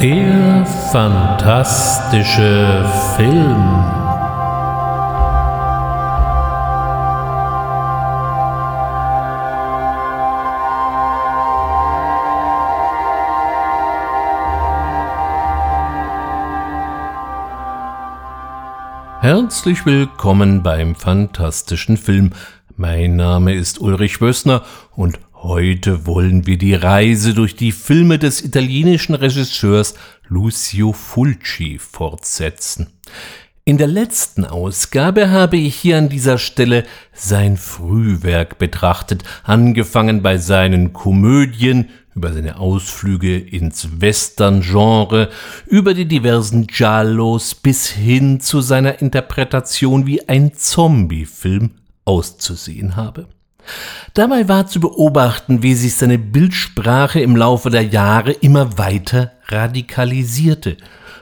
Der fantastische Film. Herzlich willkommen beim fantastischen Film. Mein Name ist Ulrich Wössner und heute wollen wir die Reise durch die Filme des italienischen Regisseurs Lucio Fulci fortsetzen. In der letzten Ausgabe habe ich hier an dieser Stelle sein Frühwerk betrachtet, angefangen bei seinen Komödien, über seine Ausflüge ins Western-Genre, über die diversen Giallos bis hin zu seiner Interpretation, wie ein Zombie-Film auszusehen habe. Dabei war zu beobachten, wie sich seine Bildsprache im Laufe der Jahre immer weiter radikalisierte.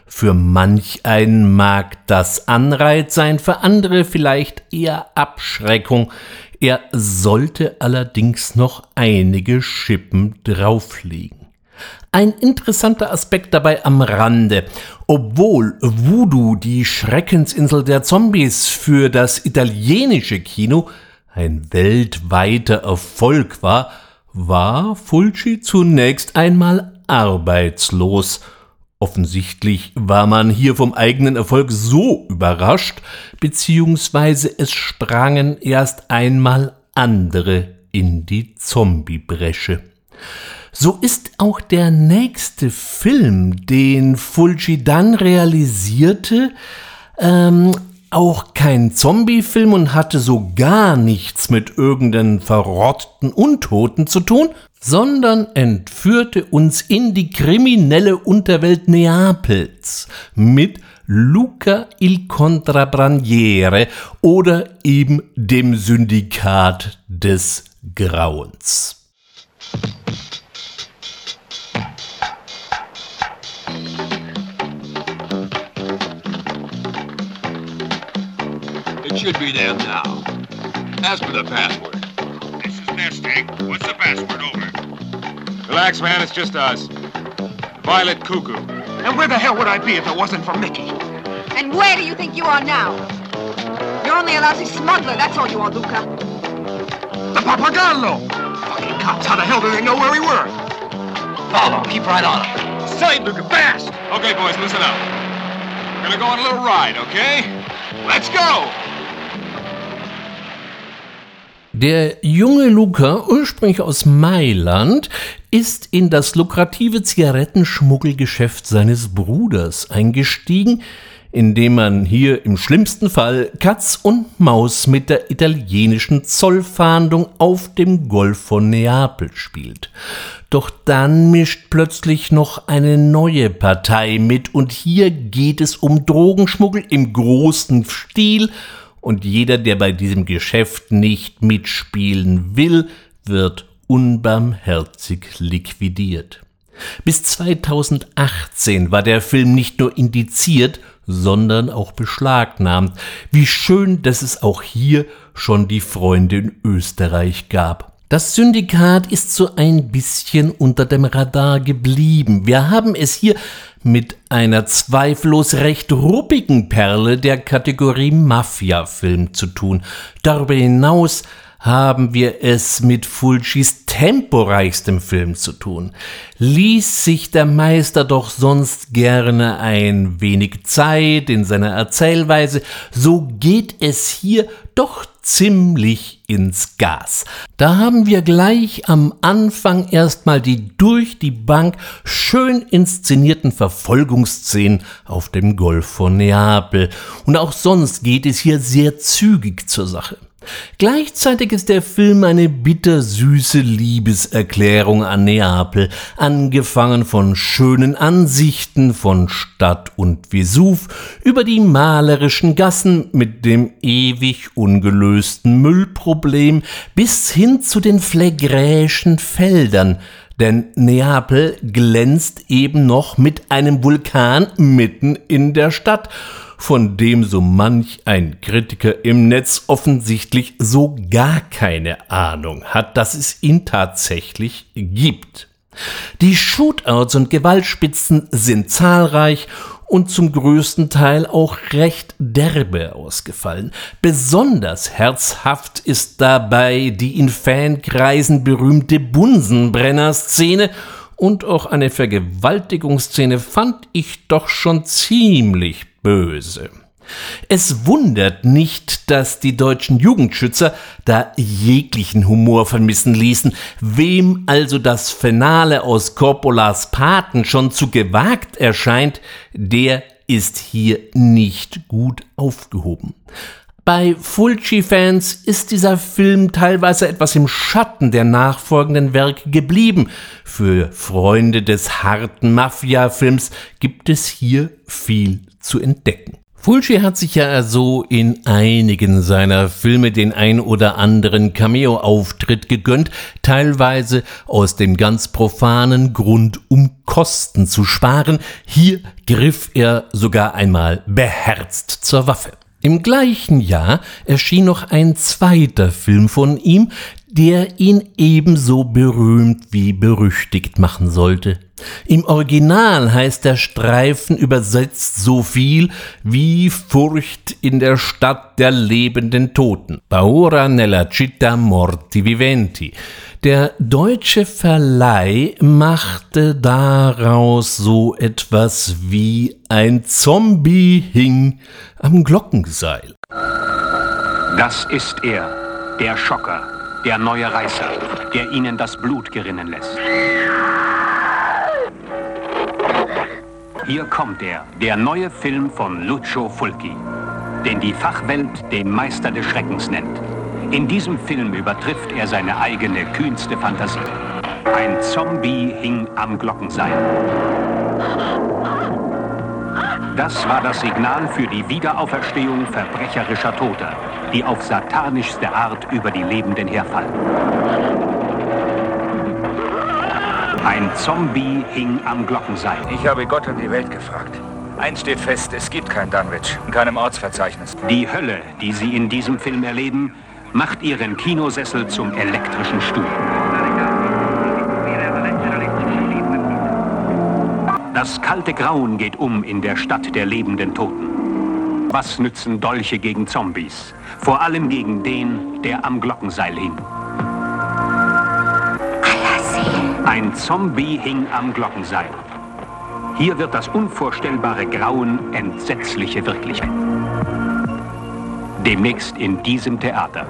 Für manch einen mag das Anreiz sein, für andere vielleicht eher Abschreckung. Er sollte allerdings noch einige Schippen drauflegen. Ein interessanter Aspekt dabei am Rande. Obwohl Voodoo die Schreckensinsel der Zombies für das italienische Kino ein weltweiter Erfolg war, war Fulci zunächst einmal arbeitslos. Offensichtlich war man hier vom eigenen Erfolg so überrascht, beziehungsweise es sprangen erst einmal andere in die Zombiebresche. So ist auch der nächste Film, den Fulci dann realisierte, ähm, auch kein Zombie-Film und hatte so gar nichts mit irgendeinen verrotteten Untoten zu tun, sondern entführte uns in die kriminelle Unterwelt Neapels mit Luca il Contrabrandiere oder eben dem Syndikat des Grauens. Should be there now. Ask for the password. This is Nesting. What's the password over? Relax, man. It's just us. Violet Cuckoo. And where the hell would I be if it wasn't for Mickey? And where do you think you are now? You're only a lousy smuggler, that's all you are, Luca. The Papagallo! Fucking cops, how the hell do they know where we were? Follow, keep right on him. Sight, Luca, fast! Okay, boys, listen up. We're gonna go on a little ride, okay? Let's go! Der junge Luca, ursprünglich aus Mailand, ist in das lukrative Zigarettenschmuggelgeschäft seines Bruders eingestiegen, indem man hier im schlimmsten Fall Katz und Maus mit der italienischen Zollfahndung auf dem Golf von Neapel spielt. Doch dann mischt plötzlich noch eine neue Partei mit und hier geht es um Drogenschmuggel im großen Stil und jeder, der bei diesem Geschäft nicht mitspielen will, wird unbarmherzig liquidiert. Bis 2018 war der Film nicht nur indiziert, sondern auch beschlagnahmt. Wie schön, dass es auch hier schon die Freunde in Österreich gab. Das Syndikat ist so ein bisschen unter dem Radar geblieben. Wir haben es hier mit einer zweifellos recht ruppigen Perle der Kategorie Mafia-Film zu tun. Darüber hinaus haben wir es mit Fulcis temporeichstem Film zu tun. Ließ sich der Meister doch sonst gerne ein wenig Zeit in seiner Erzählweise, so geht es hier doch ziemlich ins Gas. Da haben wir gleich am Anfang erstmal die durch die Bank schön inszenierten Verfolgungsszenen auf dem Golf von Neapel. Und auch sonst geht es hier sehr zügig zur Sache. Gleichzeitig ist der Film eine bittersüße Liebeserklärung an Neapel, angefangen von schönen Ansichten von Stadt und Vesuv über die malerischen Gassen mit dem ewig ungelösten Müllproblem bis hin zu den phlegräischen Feldern, denn Neapel glänzt eben noch mit einem Vulkan mitten in der Stadt von dem so manch ein Kritiker im Netz offensichtlich so gar keine Ahnung hat, dass es ihn tatsächlich gibt. Die Shootouts und Gewaltspitzen sind zahlreich und zum größten Teil auch recht derbe ausgefallen. Besonders herzhaft ist dabei die in Fankreisen berühmte Bunsenbrenner-Szene und auch eine Vergewaltigungsszene fand ich doch schon ziemlich böse. Es wundert nicht, dass die deutschen Jugendschützer da jeglichen Humor vermissen ließen. Wem also das Finale aus Corpolas Paten schon zu gewagt erscheint, der ist hier nicht gut aufgehoben. Bei Fulci-Fans ist dieser Film teilweise etwas im Schatten der nachfolgenden Werke geblieben. Für Freunde des harten Mafia-Films gibt es hier viel zu entdecken. Fulci hat sich ja so in einigen seiner Filme den ein oder anderen Cameo-Auftritt gegönnt, teilweise aus dem ganz profanen Grund, um Kosten zu sparen. Hier griff er sogar einmal beherzt zur Waffe. Im gleichen Jahr erschien noch ein zweiter Film von ihm, der ihn ebenso berühmt wie berüchtigt machen sollte. Im Original heißt der Streifen übersetzt so viel wie Furcht in der Stadt der lebenden Toten. Paura nella città morti viventi. Der deutsche Verleih machte daraus so etwas wie ein Zombie hing am Glockenseil. Das ist er, der Schocker, der neue Reißer, der ihnen das Blut gerinnen lässt. Hier kommt er, der neue Film von Lucio Fulci, den die Fachwelt den Meister des Schreckens nennt. In diesem Film übertrifft er seine eigene kühnste Fantasie. Ein Zombie hing am Glockenseil. Das war das Signal für die Wiederauferstehung verbrecherischer Toter, die auf satanischste Art über die Lebenden herfallen. Ein Zombie hing am Glockenseil. Ich habe Gott und die Welt gefragt. Eins steht fest, es gibt kein Dunwich, in keinem Ortsverzeichnis. Die Hölle, die Sie in diesem Film erleben, macht Ihren Kinosessel zum elektrischen Stuhl. Das kalte Grauen geht um in der Stadt der lebenden Toten. Was nützen Dolche gegen Zombies? Vor allem gegen den, der am Glockenseil hing. Ein Zombie hing am Glockenseil. Hier wird das unvorstellbare Grauen entsetzliche Wirklichkeit. Demnächst in diesem Theater.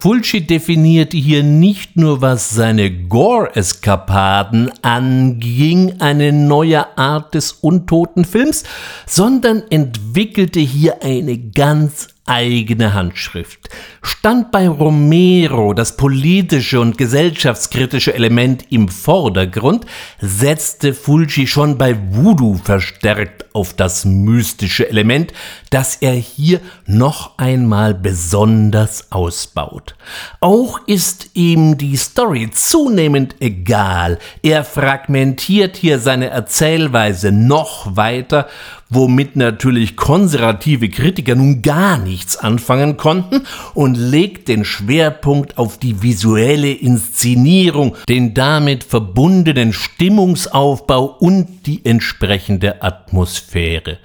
Fulci definierte hier nicht nur, was seine Gore-Eskapaden anging, eine neue Art des untoten Films, sondern entwickelte hier eine ganz eigene Handschrift. Stand bei Romero das politische und gesellschaftskritische Element im Vordergrund, setzte Fulci schon bei Voodoo verstärkt auf das mystische Element, das er hier noch einmal besonders ausbaut. Auch ist ihm die Story zunehmend egal. Er fragmentiert hier seine Erzählweise noch weiter womit natürlich konservative Kritiker nun gar nichts anfangen konnten und legt den Schwerpunkt auf die visuelle Inszenierung, den damit verbundenen Stimmungsaufbau und die entsprechende Atmosphäre.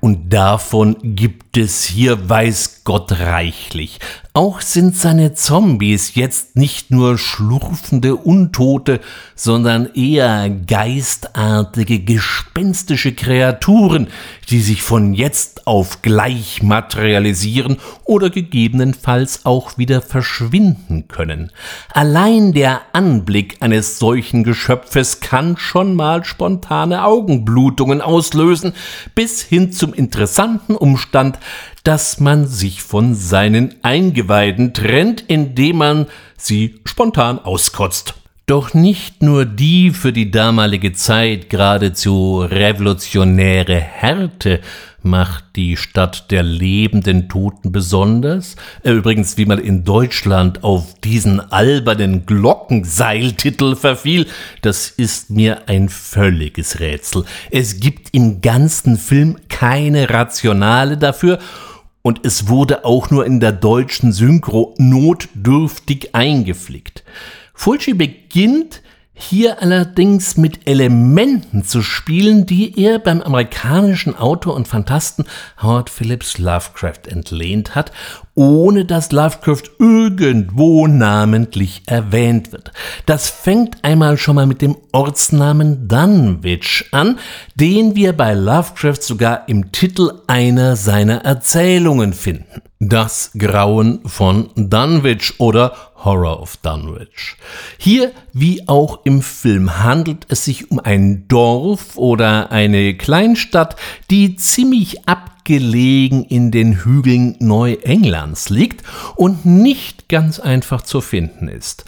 Und davon gibt es hier weiß Gott reichlich. Auch sind seine Zombies jetzt nicht nur schlurfende Untote, sondern eher geistartige, gespenstische Kreaturen, die sich von jetzt auf gleich materialisieren oder gegebenenfalls auch wieder verschwinden können. Allein der Anblick eines solchen Geschöpfes kann schon mal spontane Augenblutungen auslösen, bis hin zum interessanten Umstand, dass man sich von seinen Eingeweiden trennt, indem man sie spontan auskotzt. Doch nicht nur die für die damalige Zeit geradezu revolutionäre Härte macht die Stadt der lebenden Toten besonders. Äh, übrigens, wie man in Deutschland auf diesen albernen Glockenseiltitel verfiel, das ist mir ein völliges Rätsel. Es gibt im ganzen Film keine Rationale dafür und es wurde auch nur in der deutschen Synchro notdürftig eingeflickt. Fulci beginnt hier allerdings mit Elementen zu spielen, die er beim amerikanischen Autor und Fantasten Howard Phillips Lovecraft entlehnt hat, ohne dass Lovecraft irgendwo namentlich erwähnt wird. Das fängt einmal schon mal mit dem Ortsnamen Dunwich an, den wir bei Lovecraft sogar im Titel einer seiner Erzählungen finden. Das Grauen von Dunwich oder Horror of Dunwich. Hier wie auch im Film handelt es sich um ein Dorf oder eine Kleinstadt, die ziemlich abgelegen in den Hügeln Neuenglands liegt und nicht ganz einfach zu finden ist.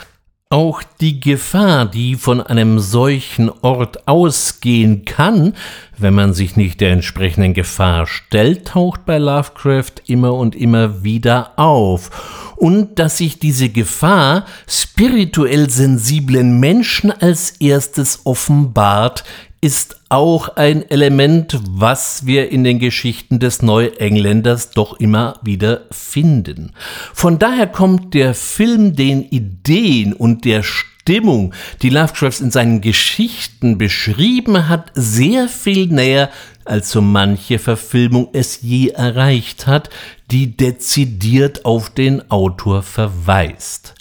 Auch die Gefahr, die von einem solchen Ort ausgehen kann, wenn man sich nicht der entsprechenden Gefahr stellt, taucht bei Lovecraft immer und immer wieder auf. Und dass sich diese Gefahr spirituell sensiblen Menschen als erstes offenbart, ist auch ein Element, was wir in den Geschichten des Neuengländers doch immer wieder finden. Von daher kommt der Film den Ideen und der Stimmung, die Lovecraft in seinen Geschichten beschrieben hat, sehr viel näher, als so manche Verfilmung es je erreicht hat, die dezidiert auf den Autor verweist.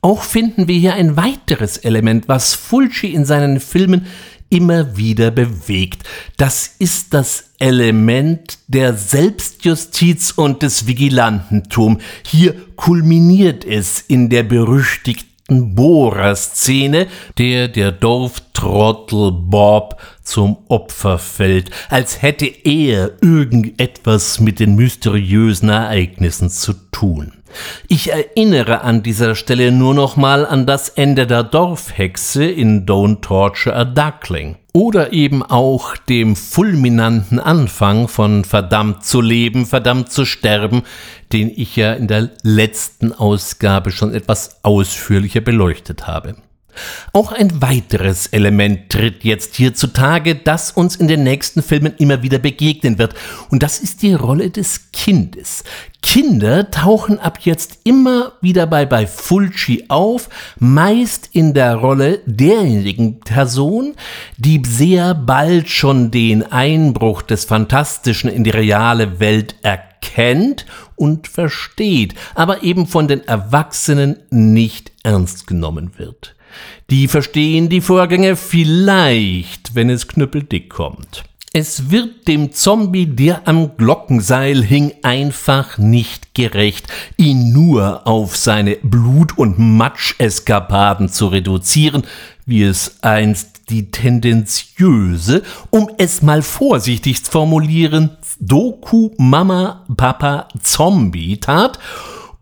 Auch finden wir hier ein weiteres Element, was Fulci in seinen Filmen immer wieder bewegt. Das ist das Element der Selbstjustiz und des Vigilantentum. Hier kulminiert es in der berüchtigten Bohrer-Szene, der der Dorftrottel Bob zum Opfer fällt, als hätte er irgendetwas mit den mysteriösen Ereignissen zu tun. Ich erinnere an dieser Stelle nur noch mal an das Ende der Dorfhexe in Don't Torture a Duckling. Oder eben auch dem fulminanten Anfang von Verdammt zu leben, verdammt zu sterben, den ich ja in der letzten Ausgabe schon etwas ausführlicher beleuchtet habe. Auch ein weiteres Element tritt jetzt hier zutage, das uns in den nächsten Filmen immer wieder begegnen wird, und das ist die Rolle des Kindes. Kinder tauchen ab jetzt immer wieder bei, bei Fulci auf, meist in der Rolle derjenigen Person, die sehr bald schon den Einbruch des Fantastischen in die reale Welt erkennt und versteht, aber eben von den Erwachsenen nicht ernst genommen wird. Die verstehen die Vorgänge vielleicht, wenn es knüppeldick kommt. Es wird dem Zombie, der am Glockenseil hing, einfach nicht gerecht, ihn nur auf seine Blut- und Matscheskapaden zu reduzieren, wie es einst die tendenziöse, um es mal vorsichtig zu formulieren, Doku Mama Papa Zombie tat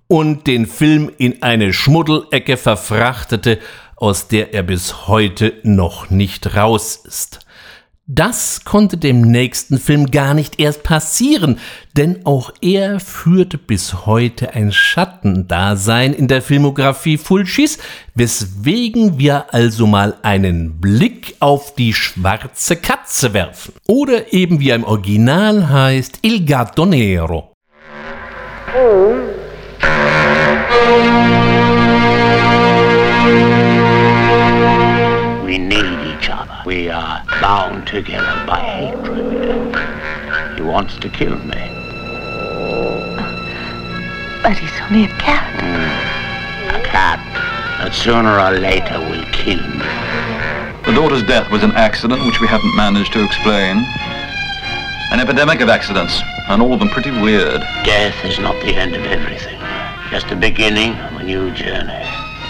und den Film in eine Schmuddelecke verfrachtete, aus der er bis heute noch nicht raus ist. Das konnte dem nächsten Film gar nicht erst passieren, denn auch er führte bis heute ein Schattendasein in der Filmografie Fulcis, weswegen wir also mal einen Blick auf die schwarze Katze werfen. Oder eben wie er im Original heißt, Il Gatto Nero. Oh. We need each other. We are bound together by hatred. He wants to kill me. But he's only a cat. Mm. A cat that sooner or later will kill me. The daughter's death was an accident which we haven't managed to explain. An epidemic of accidents, and all of them pretty weird. Death is not the end of everything, just the beginning of a new journey.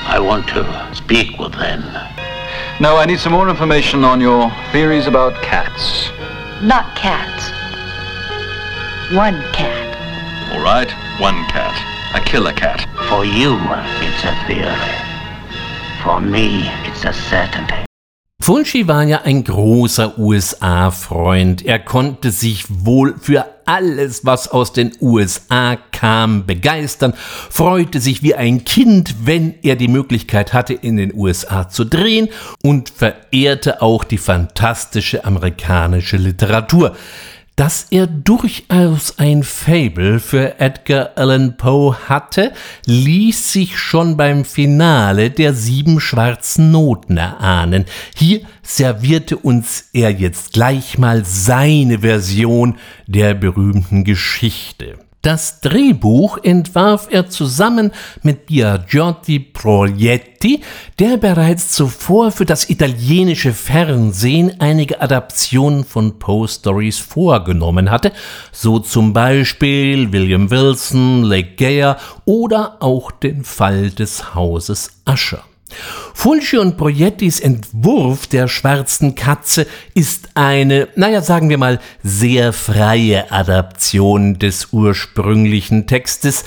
I want to speak with them no, I need some more information on your theories about cats. Not cats. One cat. All right, one cat. A killer cat. For you, it's a theory. For me, it's a certainty. Fulci war ja ein großer USA-Freund. Er konnte sich wohl für alles, was aus den USA kam, begeistern, freute sich wie ein Kind, wenn er die Möglichkeit hatte, in den USA zu drehen und verehrte auch die fantastische amerikanische Literatur. Dass er durchaus ein Fable für Edgar Allan Poe hatte, ließ sich schon beim Finale der sieben schwarzen Noten erahnen. Hier servierte uns er jetzt gleich mal seine Version der berühmten Geschichte. Das Drehbuch entwarf er zusammen mit Biagiotti Proietti, der bereits zuvor für das italienische Fernsehen einige Adaptionen von Poe Stories vorgenommen hatte, so zum Beispiel William Wilson, Lake Geyer oder auch den Fall des Hauses Usher. Fulci und Proiettis Entwurf der schwarzen Katze ist eine, naja, sagen wir mal, sehr freie Adaption des ursprünglichen Textes,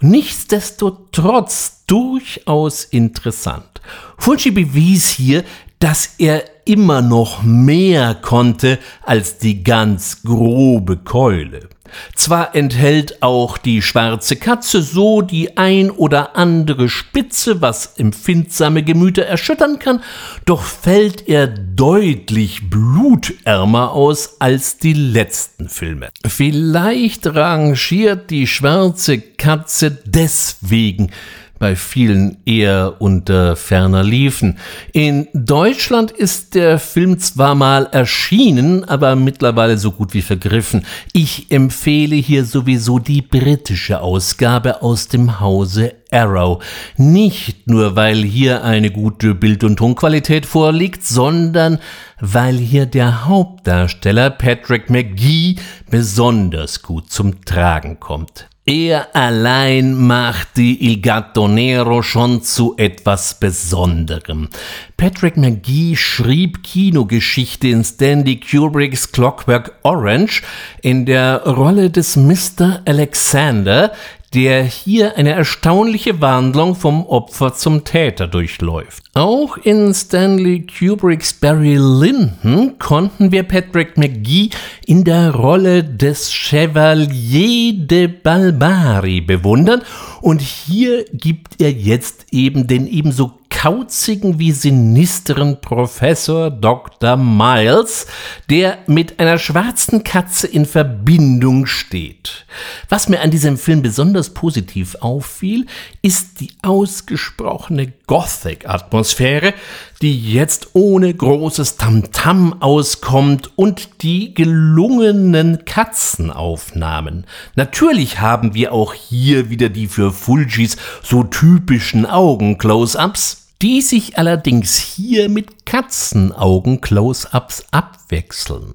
nichtsdestotrotz durchaus interessant. Fulci bewies hier, dass er immer noch mehr konnte als die ganz grobe Keule. Zwar enthält auch die schwarze Katze so die ein oder andere Spitze, was empfindsame Gemüter erschüttern kann, doch fällt er deutlich blutärmer aus als die letzten Filme. Vielleicht rangiert die schwarze Katze deswegen bei vielen eher unter ferner liefen. In Deutschland ist der Film zwar mal erschienen, aber mittlerweile so gut wie vergriffen. Ich empfehle hier sowieso die britische Ausgabe aus dem Hause Arrow. Nicht nur, weil hier eine gute Bild- und Tonqualität vorliegt, sondern weil hier der Hauptdarsteller Patrick McGee besonders gut zum Tragen kommt. Er allein macht die Il Gatto Nero schon zu etwas Besonderem. Patrick McGee schrieb Kinogeschichte in Stanley Kubricks Clockwork Orange in der Rolle des Mr. Alexander, der hier eine erstaunliche Wandlung vom Opfer zum Täter durchläuft. Auch in Stanley Kubricks Barry Lyndon konnten wir Patrick McGee in der Rolle des Chevalier de Balbari bewundern und hier gibt er jetzt eben den ebenso kauzigen wie sinisteren Professor Dr. Miles, der mit einer schwarzen Katze in Verbindung steht. Was mir an diesem Film besonders positiv auffiel, ist die ausgesprochene Gothic-Atmosphäre, die jetzt ohne großes Tamtam -Tam auskommt und die gelungenen Katzenaufnahmen. Natürlich haben wir auch hier wieder die für Fulgis so typischen Augen-Close-Ups, die sich allerdings hier mit Katzenaugen-Close-ups abwechseln.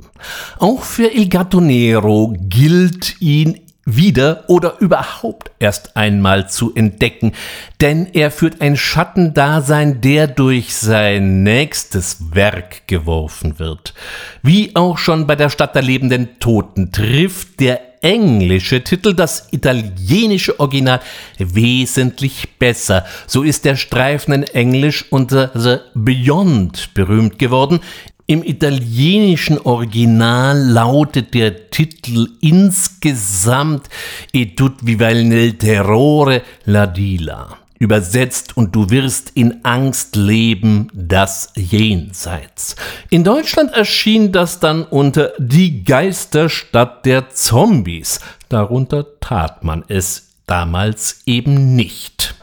Auch für Il Gattonero gilt ihn wieder oder überhaupt erst einmal zu entdecken, denn er führt ein Schattendasein, der durch sein nächstes Werk geworfen wird. Wie auch schon bei der Stadt der lebenden Toten trifft der englische Titel das italienische Original wesentlich besser. So ist der Streifen in Englisch unter The Beyond berühmt geworden. Im italienischen Original lautet der Titel insgesamt E tut vival nel terrore la dila übersetzt und du wirst in Angst leben, das Jenseits. In Deutschland erschien das dann unter Die Geisterstadt der Zombies. Darunter tat man es damals eben nicht.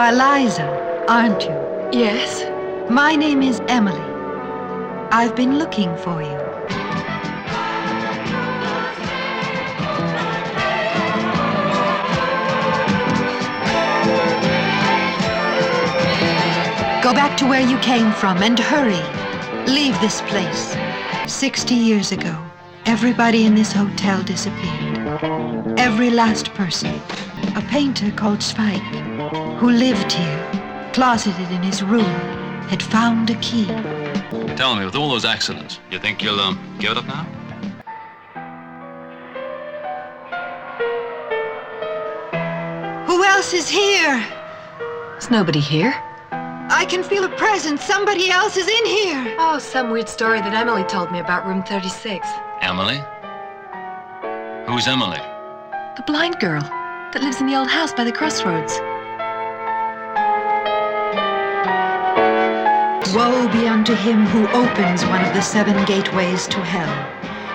Are Liza, aren't you? Yes? My name is Emily. I've been looking for you. Go back to where you came from and hurry. Leave this place. Sixty years ago, everybody in this hotel disappeared. Every last person. A painter called Spike, who lived here closeted in his room, had found a key. Tell me, with all those accidents, you think you'll um, give it up now? Who else is here? Is nobody here? I can feel a presence. Somebody else is in here. Oh, some weird story that Emily told me about room 36. Emily? Who's Emily? The blind girl that lives in the old house by the crossroads. Woe be unto him who opens one of the seven gateways to hell,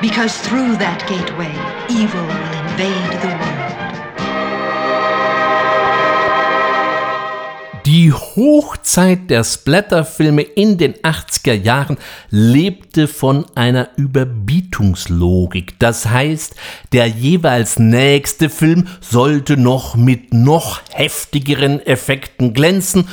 because through that gateway evil will invade the world. Die Hochzeit der Splatterfilme in den 80er Jahren lebte von einer Überbietungslogik. Das heißt, der jeweils nächste Film sollte noch mit noch heftigeren Effekten glänzen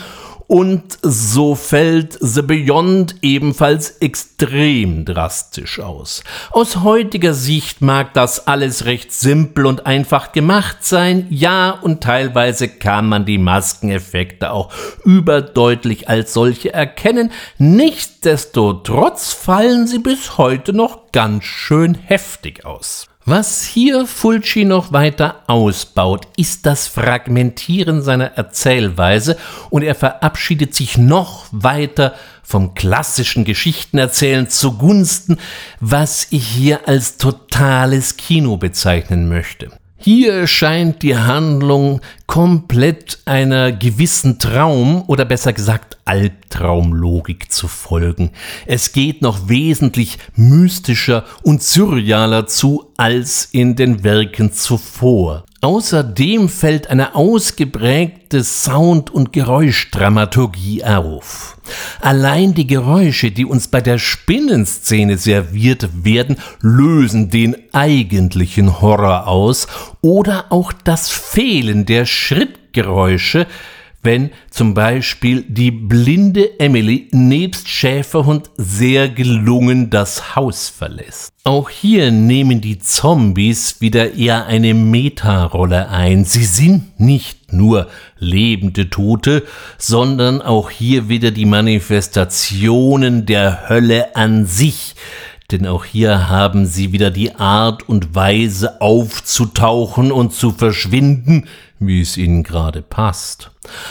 und so fällt The Beyond ebenfalls extrem drastisch aus. Aus heutiger Sicht mag das alles recht simpel und einfach gemacht sein, ja, und teilweise kann man die Maskeneffekte auch überdeutlich als solche erkennen. Nichtsdestotrotz fallen sie bis heute noch ganz schön heftig aus. Was hier Fulci noch weiter ausbaut, ist das Fragmentieren seiner Erzählweise und er verabschiedet sich noch weiter vom klassischen Geschichtenerzählen zugunsten, was ich hier als totales Kino bezeichnen möchte. Hier scheint die Handlung komplett einer gewissen Traum oder besser gesagt Albtraumlogik zu folgen. Es geht noch wesentlich mystischer und surrealer zu als in den Werken zuvor. Außerdem fällt eine ausgeprägte Sound- und Geräuschdramaturgie auf. Allein die Geräusche, die uns bei der Spinnenszene serviert werden, lösen den eigentlichen Horror aus oder auch das Fehlen der Schrittgeräusche, wenn zum Beispiel die blinde Emily nebst Schäferhund sehr gelungen das Haus verlässt. Auch hier nehmen die Zombies wieder eher eine Metarolle ein. Sie sind nicht nur lebende Tote, sondern auch hier wieder die Manifestationen der Hölle an sich denn auch hier haben sie wieder die Art und Weise aufzutauchen und zu verschwinden, wie es ihnen gerade passt.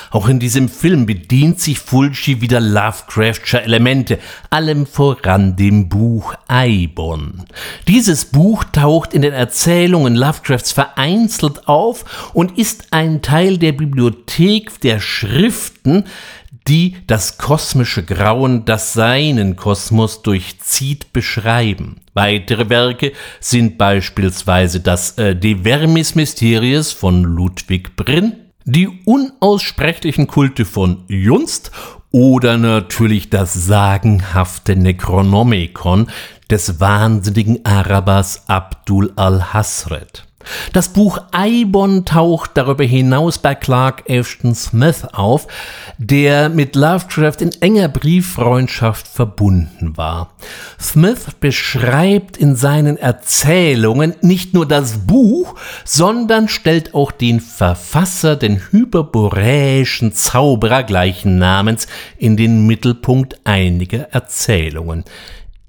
Auch in diesem Film bedient sich Fulci wieder Lovecraftscher Elemente, allem voran dem Buch Eibon. Dieses Buch taucht in den Erzählungen Lovecrafts vereinzelt auf und ist ein Teil der Bibliothek der Schriften, die das kosmische Grauen, das seinen Kosmos durchzieht, beschreiben. Weitere Werke sind beispielsweise das äh, De Vermis Mysteries von Ludwig Brinn, die unaussprechlichen Kulte von Junst oder natürlich das sagenhafte Necronomicon des wahnsinnigen Arabers Abdul al-Hasred. Das Buch Eibon taucht darüber hinaus bei Clark Ashton Smith auf, der mit Lovecraft in enger Brieffreundschaft verbunden war. Smith beschreibt in seinen Erzählungen nicht nur das Buch, sondern stellt auch den Verfasser, den hyperboräischen Zauberer gleichen Namens, in den Mittelpunkt einiger Erzählungen.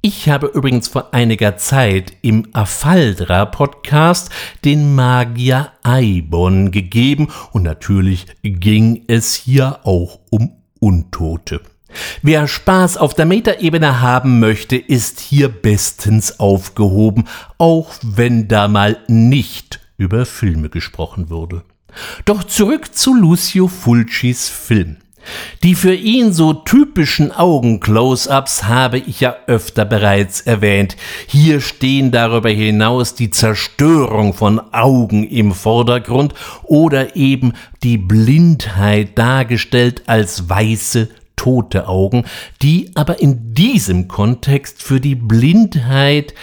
Ich habe übrigens vor einiger Zeit im Afaldra Podcast den Magier Eibon gegeben und natürlich ging es hier auch um Untote. Wer Spaß auf der Metaebene haben möchte, ist hier bestens aufgehoben, auch wenn da mal nicht über Filme gesprochen wurde. Doch zurück zu Lucio Fulcis Film. Die für ihn so typischen Augen-Close-ups habe ich ja öfter bereits erwähnt. Hier stehen darüber hinaus die Zerstörung von Augen im Vordergrund oder eben die Blindheit dargestellt als weiße tote Augen, die aber in diesem Kontext für die Blindheit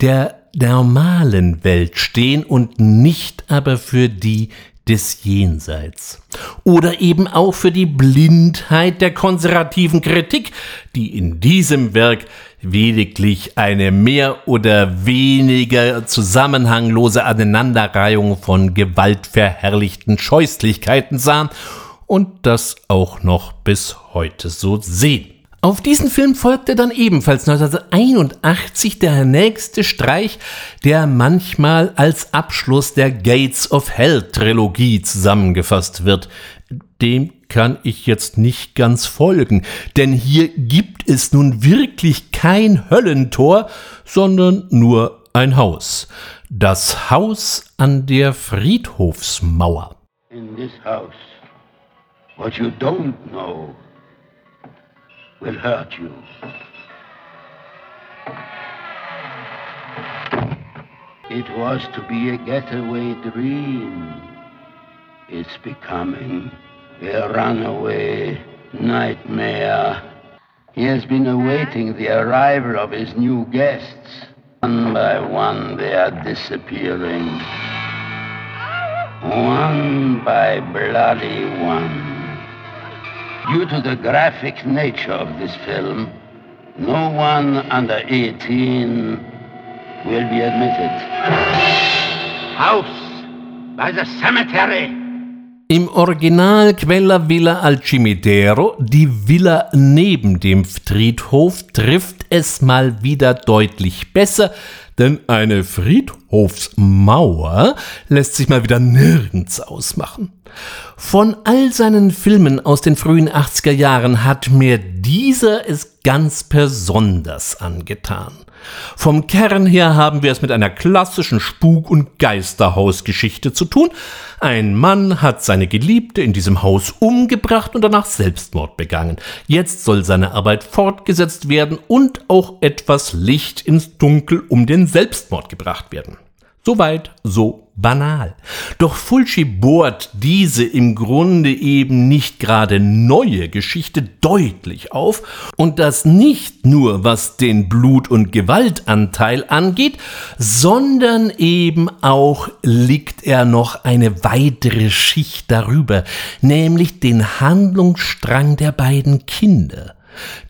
der normalen Welt stehen und nicht aber für die des Jenseits. Oder eben auch für die Blindheit der konservativen Kritik, die in diesem Werk lediglich eine mehr oder weniger zusammenhanglose Aneinanderreihung von gewaltverherrlichten Scheußlichkeiten sahen und das auch noch bis heute so sehen. Auf diesen Film folgte dann ebenfalls 1981 der nächste Streich, der manchmal als Abschluss der Gates of Hell Trilogie zusammengefasst wird. Dem kann ich jetzt nicht ganz folgen, denn hier gibt es nun wirklich kein Höllentor, sondern nur ein Haus. Das Haus an der Friedhofsmauer. In this house, what you don't know will hurt you. It was to be a getaway dream. It's becoming a runaway nightmare. He has been awaiting the arrival of his new guests. One by one, they are disappearing. One by bloody one. Due to the graphic nature of this film, no one under 18 will be admitted. House by the cemetery. Im Original Quella Villa al Cimitero, die Villa neben dem Friedhof, trifft es mal wieder deutlich besser, denn eine Friedhofsmauer lässt sich mal wieder nirgends ausmachen. Von all seinen Filmen aus den frühen 80er Jahren hat mir dieser es ganz besonders angetan. Vom Kern her haben wir es mit einer klassischen Spuk- und Geisterhausgeschichte zu tun. Ein Mann hat seine Geliebte in diesem Haus umgebracht und danach Selbstmord begangen. Jetzt soll seine Arbeit fortgesetzt werden und auch etwas Licht ins Dunkel um den Selbstmord gebracht werden. Soweit, so banal. Doch Fulci bohrt diese im Grunde eben nicht gerade neue Geschichte deutlich auf und das nicht nur was den Blut- und Gewaltanteil angeht, sondern eben auch liegt er noch eine weitere Schicht darüber, nämlich den Handlungsstrang der beiden Kinder.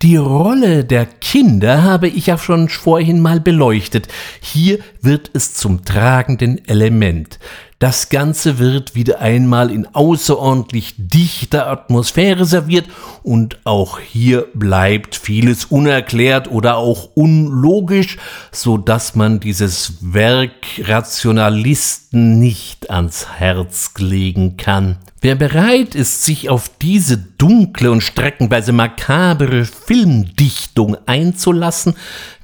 Die Rolle der Kinder habe ich ja schon vorhin mal beleuchtet. Hier wird es zum tragenden Element. Das Ganze wird wieder einmal in außerordentlich dichter Atmosphäre serviert und auch hier bleibt vieles unerklärt oder auch unlogisch, so dass man dieses Werk Rationalisten nicht ans Herz legen kann. Wer bereit ist, sich auf diese dunkle und streckenweise makabere Filmdichtung einzulassen,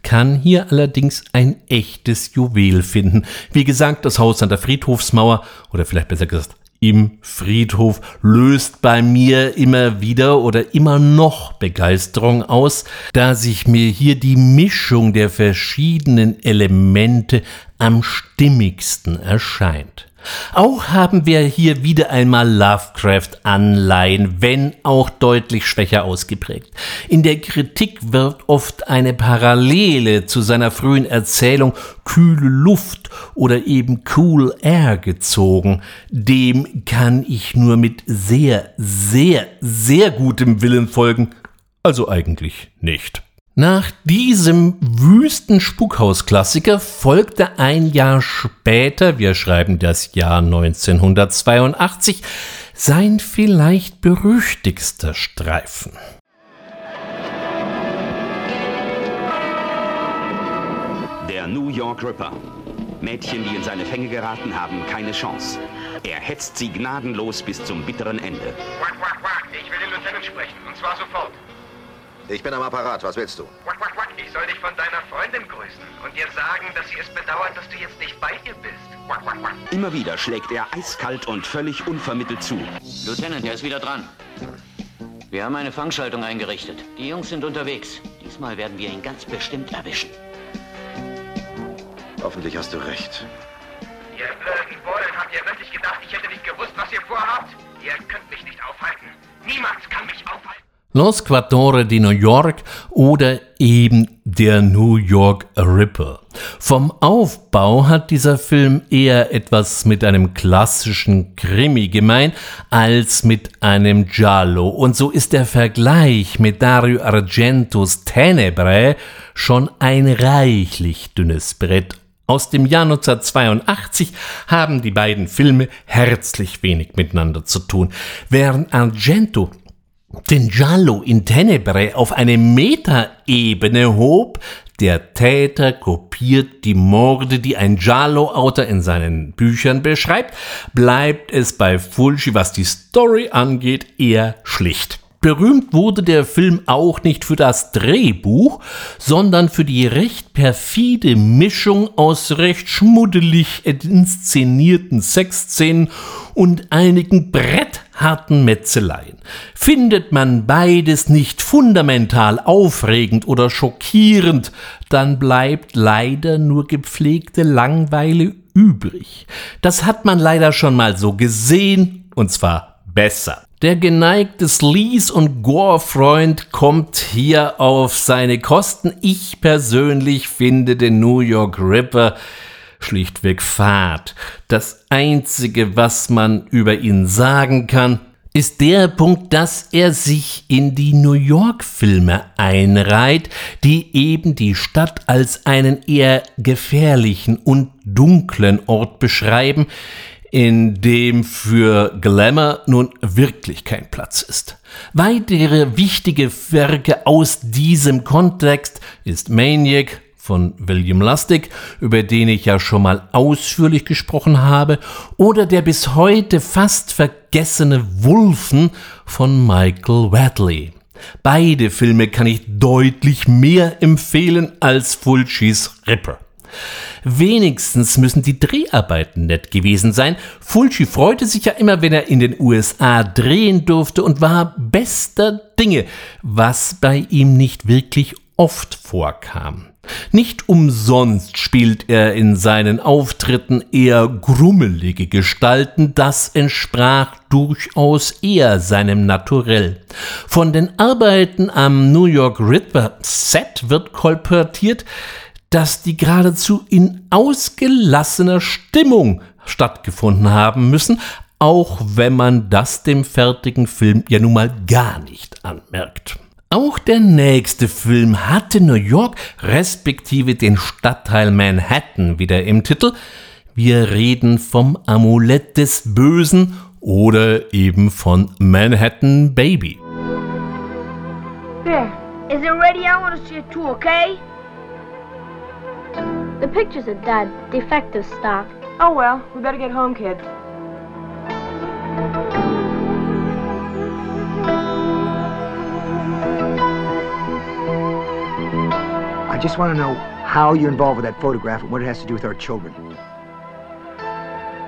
kann hier allerdings ein echtes Juwel finden. Wie gesagt, das Haus an der Friedhofsmauer oder vielleicht besser gesagt im Friedhof löst bei mir immer wieder oder immer noch Begeisterung aus, da sich mir hier die Mischung der verschiedenen Elemente am stimmigsten erscheint. Auch haben wir hier wieder einmal Lovecraft-Anleihen, wenn auch deutlich schwächer ausgeprägt. In der Kritik wird oft eine Parallele zu seiner frühen Erzählung Kühle Luft oder eben Cool Air gezogen. Dem kann ich nur mit sehr, sehr, sehr gutem Willen folgen, also eigentlich nicht. Nach diesem wüsten Spukhausklassiker folgte ein Jahr später, wir schreiben das Jahr 1982, sein vielleicht berüchtigster Streifen. Der New York Ripper. Mädchen, die in seine Fänge geraten haben, keine Chance. Er hetzt sie gnadenlos bis zum bitteren Ende. Quack, quack, quack. Ich will den Lieutenant sprechen. Und zwar sofort. Ich bin am Apparat. Was willst du? Quack, quack, quack. Ich soll dich von deiner Freundin grüßen und ihr sagen, dass sie es bedauert, dass du jetzt nicht bei ihr bist. Quack, quack, quack. Immer wieder schlägt er eiskalt und völlig unvermittelt zu. Lieutenant, er ist wieder dran. Wir haben eine Fangschaltung eingerichtet. Die Jungs sind unterwegs. Diesmal werden wir ihn ganz bestimmt erwischen. Hoffentlich hast du recht. Ihr blöden Bullen, habt ihr wirklich gedacht, ich hätte nicht gewusst, was ihr vorhabt? Ihr könnt mich nicht aufhalten. Niemand kann mich aufhalten. Los Quattore di New York oder eben der New York Ripper. Vom Aufbau hat dieser Film eher etwas mit einem klassischen Krimi gemein als mit einem Giallo. Und so ist der Vergleich mit Dario Argentos Tenebrae schon ein reichlich dünnes Brett. Aus dem Jahr 1982 haben die beiden Filme herzlich wenig miteinander zu tun. Während Argento den Giallo in Tenebre auf eine Metaebene hob, der Täter kopiert die Morde, die ein Giallo-Autor in seinen Büchern beschreibt, bleibt es bei Fulci, was die Story angeht, eher schlicht. Berühmt wurde der Film auch nicht für das Drehbuch, sondern für die recht perfide Mischung aus recht schmuddelig inszenierten Sexszenen und einigen brettharten Metzeleien. Findet man beides nicht fundamental aufregend oder schockierend, dann bleibt leider nur gepflegte Langweile übrig. Das hat man leider schon mal so gesehen, und zwar besser. Der geneigte Sleaze- und Gore-Freund kommt hier auf seine Kosten. Ich persönlich finde den New York Ripper schlichtweg fad. Das Einzige, was man über ihn sagen kann, ist der Punkt, dass er sich in die New York-Filme einreiht, die eben die Stadt als einen eher gefährlichen und dunklen Ort beschreiben, in dem für Glamour nun wirklich kein Platz ist. Weitere wichtige Werke aus diesem Kontext ist Maniac von William Lustig, über den ich ja schon mal ausführlich gesprochen habe, oder der bis heute fast vergessene Wulfen von Michael Wadley. Beide Filme kann ich deutlich mehr empfehlen als Fulcis Ripper. Wenigstens müssen die Dreharbeiten nett gewesen sein. Fulci freute sich ja immer, wenn er in den USA drehen durfte und war bester Dinge, was bei ihm nicht wirklich oft vorkam. Nicht umsonst spielt er in seinen Auftritten eher grummelige Gestalten, das entsprach durchaus eher seinem Naturell. Von den Arbeiten am New York River Set wird kolportiert, dass die geradezu in ausgelassener Stimmung stattgefunden haben müssen, auch wenn man das dem fertigen Film ja nun mal gar nicht anmerkt. Auch der nächste Film hatte New York respektive den Stadtteil Manhattan wieder im Titel. Wir reden vom Amulett des Bösen oder eben von Manhattan Baby. There. Is it ready? I want to see it too, okay? The picture's a dud. Defective stock. Oh, well, we better get home, kids. I just want to know how you're involved with that photograph and what it has to do with our children.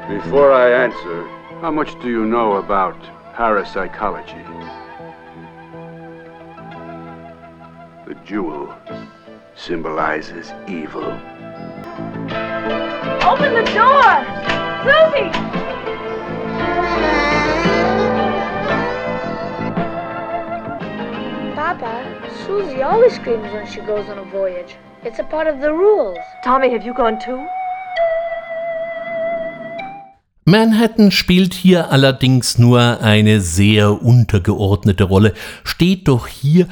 Before I answer, how much do you know about parapsychology? The jewel symbolizes evil. Open the door! Susie! Papa, Susie always screams when she goes on a voyage. It's a part of the rules. Tommy, have you gone too? Manhattan spielt hier allerdings nur eine sehr untergeordnete Rolle, steht doch hier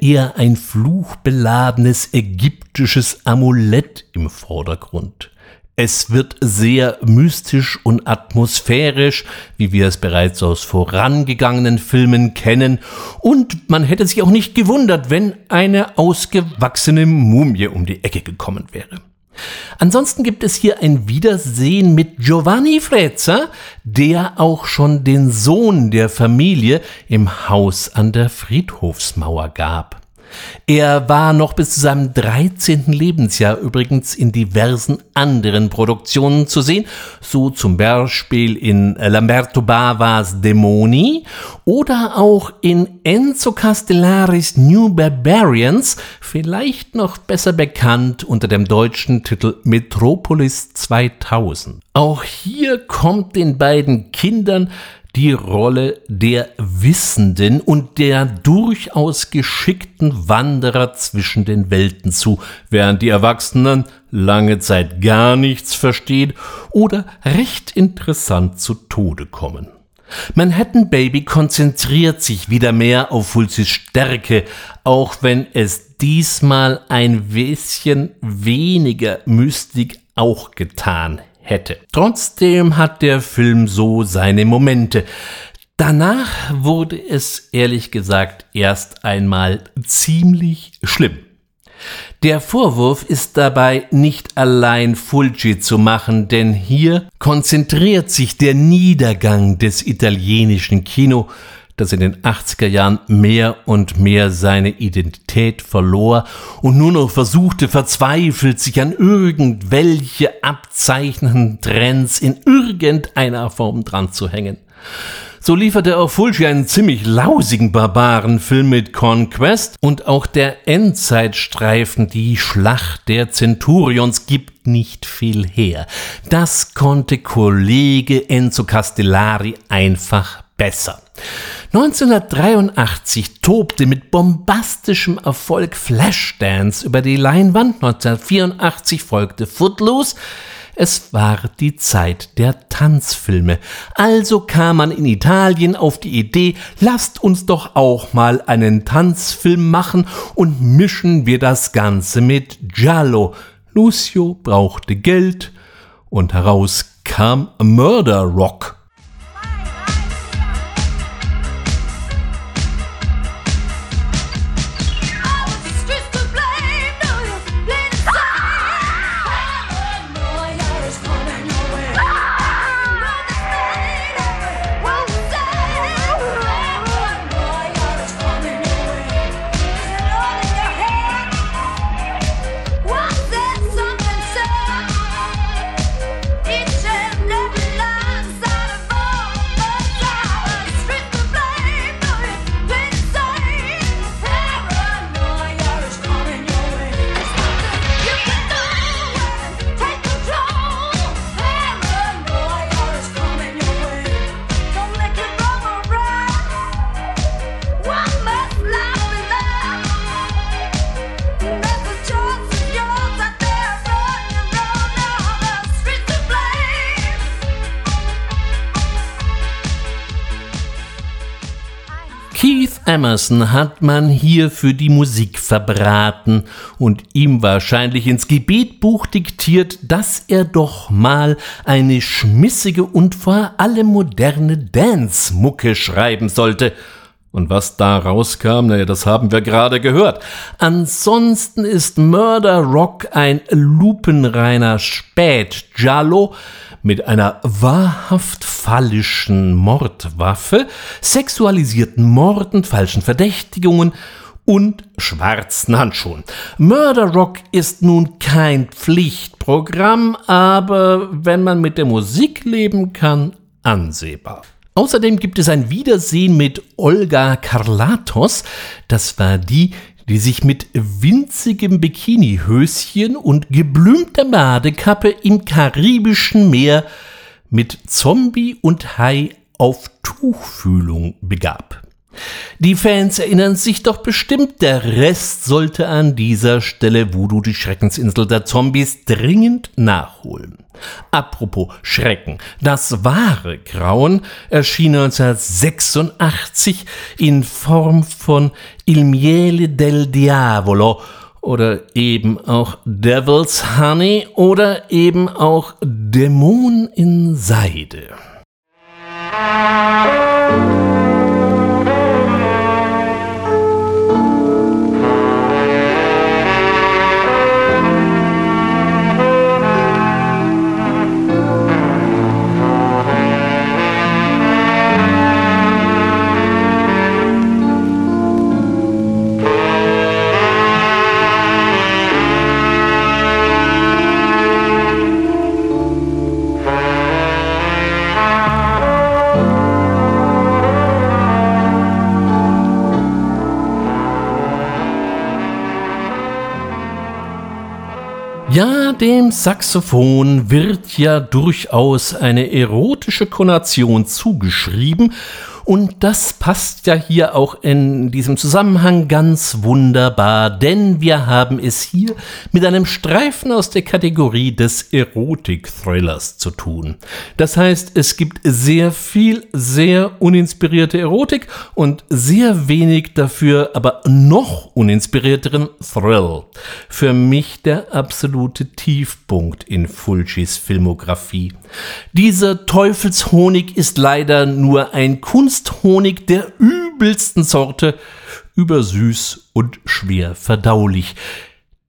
eher ein fluchbeladenes ägyptisches Amulett im Vordergrund. Es wird sehr mystisch und atmosphärisch, wie wir es bereits aus vorangegangenen Filmen kennen, und man hätte sich auch nicht gewundert, wenn eine ausgewachsene Mumie um die Ecke gekommen wäre. Ansonsten gibt es hier ein Wiedersehen mit Giovanni Frezza, der auch schon den Sohn der Familie im Haus an der Friedhofsmauer gab. Er war noch bis zu seinem 13. Lebensjahr übrigens in diversen anderen Produktionen zu sehen, so zum Beispiel in Lamberto Bavas Demoni oder auch in Enzo Castellaris New Barbarians, vielleicht noch besser bekannt unter dem deutschen Titel Metropolis 2000. Auch hier kommt den beiden Kindern die Rolle der Wissenden und der durchaus geschickten Wanderer zwischen den Welten zu, während die Erwachsenen lange Zeit gar nichts verstehen oder recht interessant zu Tode kommen. Manhattan Baby konzentriert sich wieder mehr auf Fulcis Stärke, auch wenn es diesmal ein bisschen weniger Mystik auch getan hätte. Trotzdem hat der Film so seine Momente. Danach wurde es ehrlich gesagt erst einmal ziemlich schlimm. Der Vorwurf ist dabei nicht allein Fulci zu machen, denn hier konzentriert sich der Niedergang des italienischen Kino das in den 80er Jahren mehr und mehr seine Identität verlor und nur noch versuchte verzweifelt sich an irgendwelche abzeichnenden Trends in irgendeiner Form dran zu hängen. So lieferte auch Fulci einen ziemlich lausigen Barbarenfilm mit Conquest und auch der Endzeitstreifen Die Schlacht der Centurions gibt nicht viel her. Das konnte Kollege Enzo Castellari einfach besser. 1983 tobte mit bombastischem Erfolg Flashdance über die Leinwand, 1984 folgte Footloose, es war die Zeit der Tanzfilme. Also kam man in Italien auf die Idee, lasst uns doch auch mal einen Tanzfilm machen und mischen wir das Ganze mit Giallo. Lucio brauchte Geld und heraus kam Murder Rock. Emerson hat man hier für die Musik verbraten und ihm wahrscheinlich ins Gebetbuch diktiert, dass er doch mal eine schmissige und vor allem moderne Dance-Mucke schreiben sollte. Und was da rauskam, naja, das haben wir gerade gehört. Ansonsten ist Murder Rock ein lupenreiner Spät-Giallo, mit einer wahrhaft phallischen Mordwaffe, sexualisierten Morden, falschen Verdächtigungen und schwarzen Handschuhen. Murder Rock ist nun kein Pflichtprogramm, aber wenn man mit der Musik leben kann, ansehbar. Außerdem gibt es ein Wiedersehen mit Olga Karlatos. Das war die, die sich mit winzigem Bikinihöschen und geblümter Badekappe im karibischen Meer mit Zombie und Hai auf Tuchfühlung begab. Die Fans erinnern sich doch bestimmt, der Rest sollte an dieser Stelle Voodoo die Schreckensinsel der Zombies dringend nachholen. Apropos Schrecken, das wahre Grauen erschien 1986 in Form von Il Miele del Diavolo oder eben auch Devil's Honey oder eben auch Dämon in Seide. Ja, dem Saxophon wird ja durchaus eine erotische Konation zugeschrieben und das passt ja hier auch in diesem Zusammenhang ganz wunderbar, denn wir haben es hier mit einem Streifen aus der Kategorie des Erotik-Thrillers zu tun. Das heißt, es gibt sehr viel, sehr uninspirierte Erotik und sehr wenig dafür, aber noch uninspirierteren Thrill. Für mich der absolute Tiefpunkt in Fulcis Filmografie. Dieser Teufelshonig ist leider nur ein Kunsthonig der übelsten Sorte, übersüß und schwer verdaulich.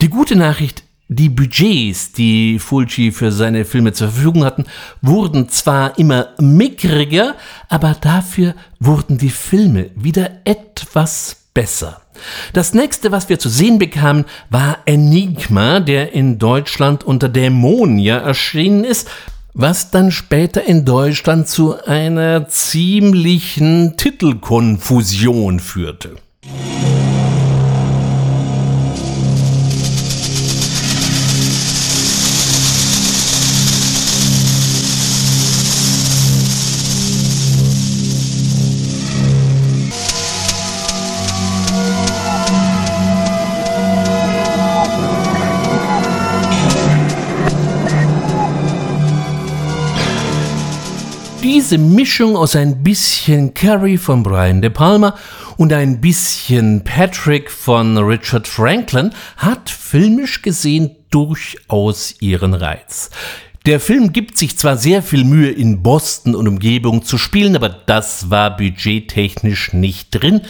Die gute Nachricht, Die Budgets, die Fulci für seine Filme zur Verfügung hatten, wurden zwar immer mickriger, aber dafür wurden die Filme wieder etwas besser. Das nächste, was wir zu sehen bekamen, war Enigma, der in Deutschland unter Dämonia erschienen ist, was dann später in Deutschland zu einer ziemlichen Titelkonfusion führte. Diese Mischung aus ein bisschen Carrie von Brian De Palma und ein bisschen Patrick von Richard Franklin hat filmisch gesehen durchaus ihren Reiz. Der Film gibt sich zwar sehr viel Mühe, in Boston und Umgebung zu spielen, aber das war budgettechnisch nicht drin.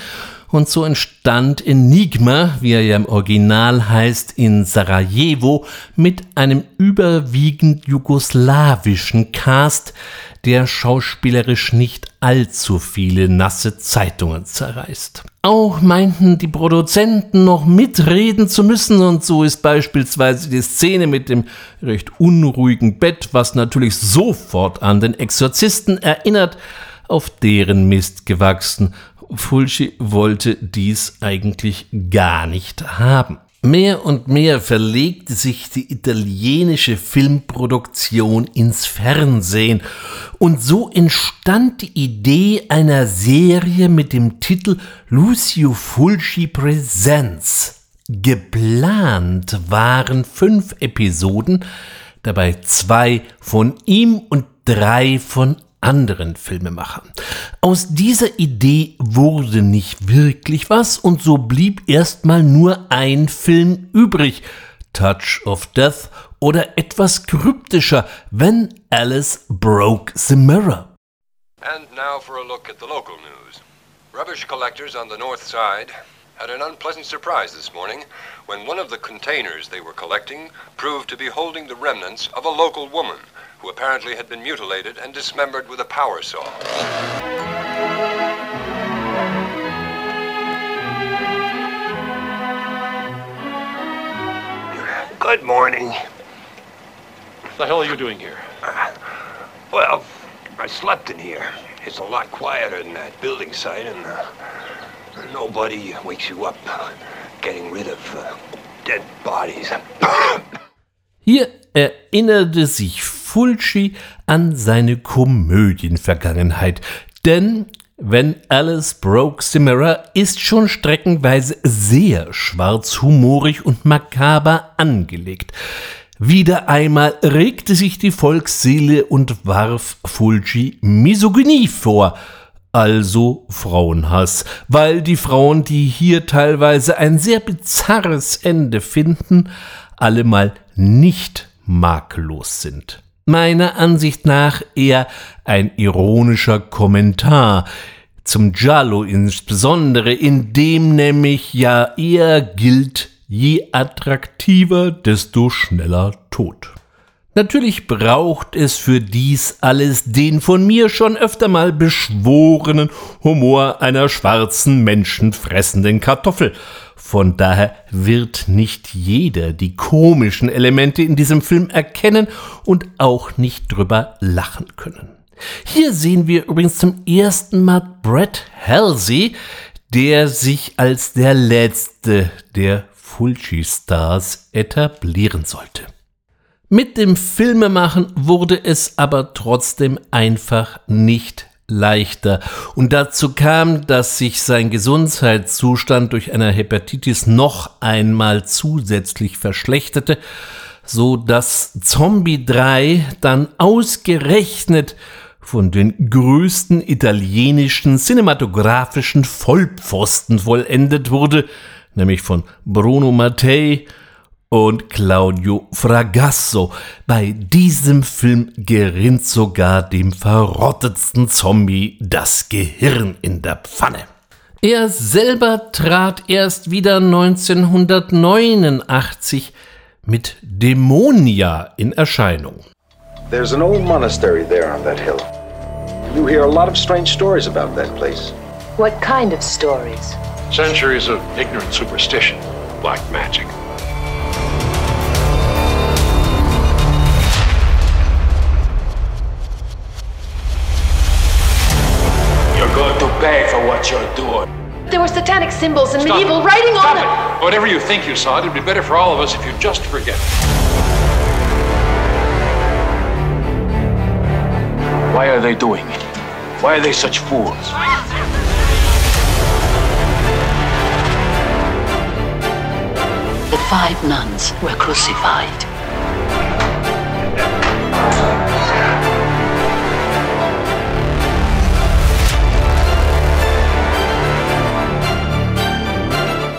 Und so entstand Enigma, wie er ja im Original heißt, in Sarajevo mit einem überwiegend jugoslawischen Cast, der schauspielerisch nicht allzu viele nasse Zeitungen zerreißt. Auch meinten die Produzenten noch mitreden zu müssen und so ist beispielsweise die Szene mit dem recht unruhigen Bett, was natürlich sofort an den Exorzisten erinnert, auf deren Mist gewachsen. Fulci wollte dies eigentlich gar nicht haben. Mehr und mehr verlegte sich die italienische Filmproduktion ins Fernsehen und so entstand die Idee einer Serie mit dem Titel Lucio Fulci Presents. Geplant waren fünf Episoden, dabei zwei von ihm und drei von anderen Filmemachern. Aus dieser Idee wurde nicht wirklich was und so blieb erstmal nur ein Film übrig, Touch of Death oder etwas kryptischer, When Alice Broke the Mirror. And now for a look at the local news. Rubbish collectors on the north side had an unpleasant surprise this morning when one of the containers they were collecting proved to be holding the remnants of a local woman who apparently had been mutilated and dismembered with a power saw. Good morning. What the hell are you doing here? Well, I slept in here. It's a lot quieter than that building site, and uh, nobody wakes you up uh, getting rid of uh, dead bodies. Hier erinnerte sich Fulci an seine Komödienvergangenheit, denn wenn Alice Broke Mirror ist schon streckenweise sehr schwarzhumorig und makaber angelegt. Wieder einmal regte sich die Volksseele und warf Fulci Misogynie vor, also Frauenhass, weil die Frauen, die hier teilweise ein sehr bizarres Ende finden, allemal nicht makellos sind. Meiner Ansicht nach eher ein ironischer Kommentar zum Giallo insbesondere, in dem nämlich ja eher gilt, je attraktiver, desto schneller tot. Natürlich braucht es für dies alles den von mir schon öfter mal beschworenen Humor einer schwarzen menschenfressenden Kartoffel, von daher wird nicht jeder die komischen Elemente in diesem Film erkennen und auch nicht drüber lachen können. Hier sehen wir übrigens zum ersten Mal Brett Halsey, der sich als der letzte der Fulci-Stars etablieren sollte. Mit dem Filmemachen wurde es aber trotzdem einfach nicht leichter. Und dazu kam, dass sich sein Gesundheitszustand durch eine Hepatitis noch einmal zusätzlich verschlechterte, so dass Zombie 3 dann ausgerechnet von den größten italienischen cinematografischen Vollpfosten vollendet wurde, nämlich von Bruno Mattei, und Claudio Fragasso. Bei diesem Film gerinnt sogar dem verrottetsten Zombie das Gehirn in der Pfanne. Er selber trat erst wieder 1989 mit Dämonia in Erscheinung. There's an old monastery there on that hill. You hear a lot of strange stories about that place. What kind of stories? Centuries of ignorant superstition, black magic. Pay for what you're doing. There were satanic symbols and Stop medieval it. writing Stop on them. it. Whatever you think you saw, it'd be better for all of us if you just forget it. Why are they doing it? Why are they such fools? The five nuns were crucified.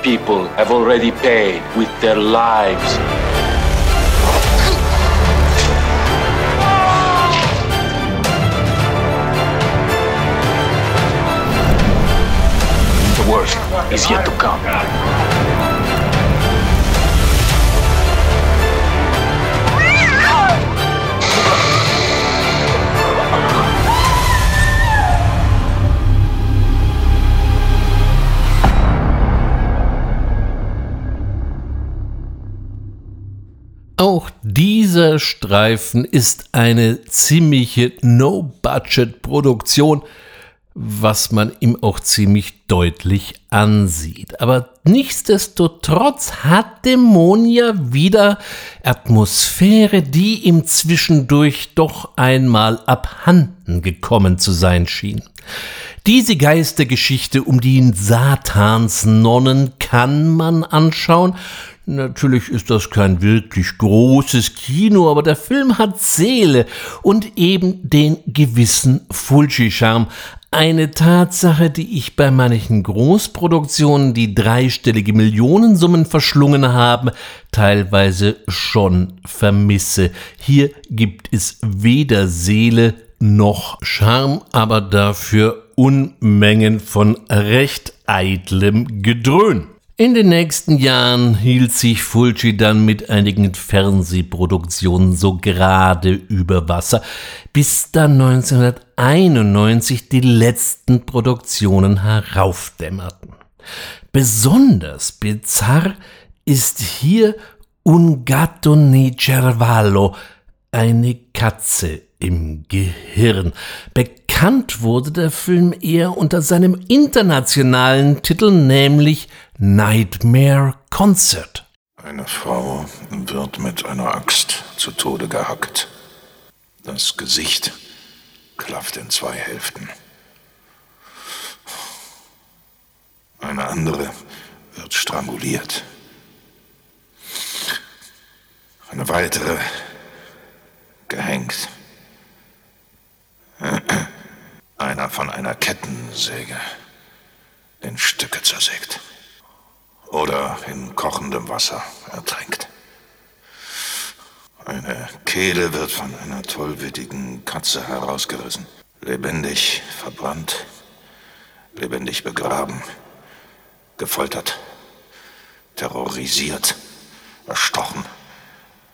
People have already paid with their lives. The worst is yet to come. Auch dieser Streifen ist eine ziemliche No-Budget-Produktion, was man ihm auch ziemlich deutlich ansieht. Aber nichtsdestotrotz hat Dämonia wieder Atmosphäre, die ihm zwischendurch doch einmal abhanden gekommen zu sein schien. Diese Geistergeschichte um die Satansnonnen kann man anschauen. Natürlich ist das kein wirklich großes Kino, aber der Film hat Seele und eben den gewissen Fulci-Charme. Eine Tatsache, die ich bei manchen Großproduktionen, die dreistellige Millionensummen verschlungen haben, teilweise schon vermisse. Hier gibt es weder Seele noch Charme, aber dafür Unmengen von recht eitlem Gedröhn. In den nächsten Jahren hielt sich Fulci dann mit einigen Fernsehproduktionen so gerade über Wasser, bis dann 1991 die letzten Produktionen heraufdämmerten. Besonders bizarr ist hier Un gatto nei cervallo, eine Katze im Gehirn. Bekannt wurde der Film eher unter seinem internationalen Titel, nämlich Nightmare Concert. Eine Frau wird mit einer Axt zu Tode gehackt. Das Gesicht klafft in zwei Hälften. Eine andere wird stranguliert. Eine weitere gehängt. Einer von einer Kettensäge in Stücke zersägt. Oder in kochendem Wasser ertränkt. Eine Kehle wird von einer tollwütigen Katze herausgerissen. Lebendig verbrannt, lebendig begraben, gefoltert, terrorisiert, erstochen,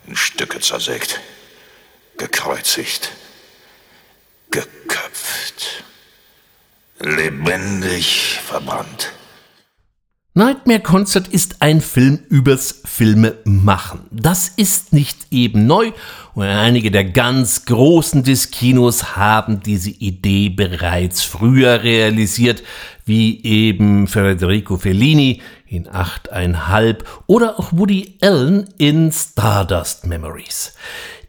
in Stücke zersägt, gekreuzigt, geköpft, lebendig verbrannt. Nightmare Concert ist ein Film übers Filmemachen. Das ist nicht eben neu und einige der ganz Großen des Kinos haben diese Idee bereits früher realisiert, wie eben Federico Fellini in Achteinhalb oder auch Woody Allen in Stardust Memories.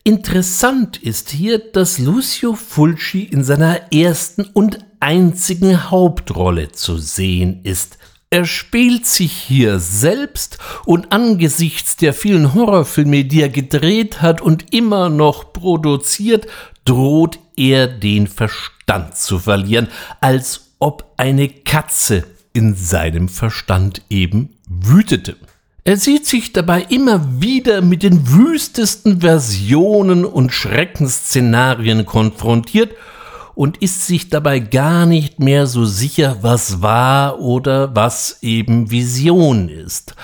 Interessant ist hier, dass Lucio Fulci in seiner ersten und einzigen Hauptrolle zu sehen ist. Er spielt sich hier selbst und angesichts der vielen Horrorfilme, die er gedreht hat und immer noch produziert, droht er den Verstand zu verlieren, als ob eine Katze in seinem Verstand eben wütete. Er sieht sich dabei immer wieder mit den wüstesten Versionen und Schreckensszenarien konfrontiert und ist sich dabei gar nicht mehr so sicher, was wahr oder was eben Vision ist.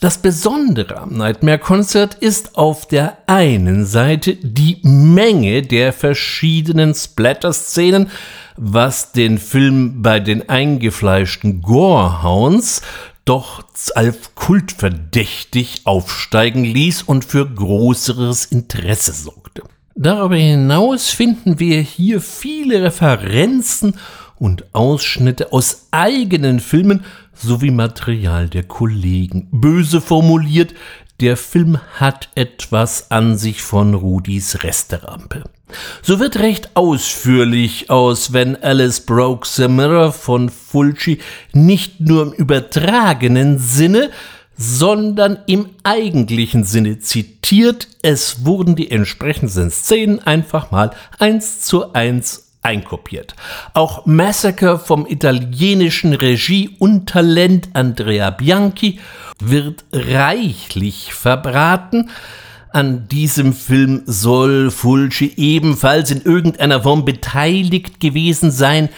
Das Besondere am Nightmare Concert ist auf der einen Seite die Menge der verschiedenen Splatter-Szenen, was den Film bei den eingefleischten Gorehounds doch als kultverdächtig aufsteigen ließ und für größeres Interesse sorgte. Darüber hinaus finden wir hier viele Referenzen und Ausschnitte aus eigenen Filmen sowie Material der Kollegen. Böse formuliert, der Film hat etwas an sich von Rudis Resterampe. So wird recht ausführlich aus When Alice Broke the Mirror von Fulci nicht nur im übertragenen Sinne, sondern im eigentlichen Sinne zitiert. Es wurden die entsprechenden Szenen einfach mal eins zu eins einkopiert. Auch Massacre vom italienischen Regie und Talent Andrea Bianchi wird reichlich verbraten. An diesem Film soll Fulci ebenfalls in irgendeiner Form beteiligt gewesen sein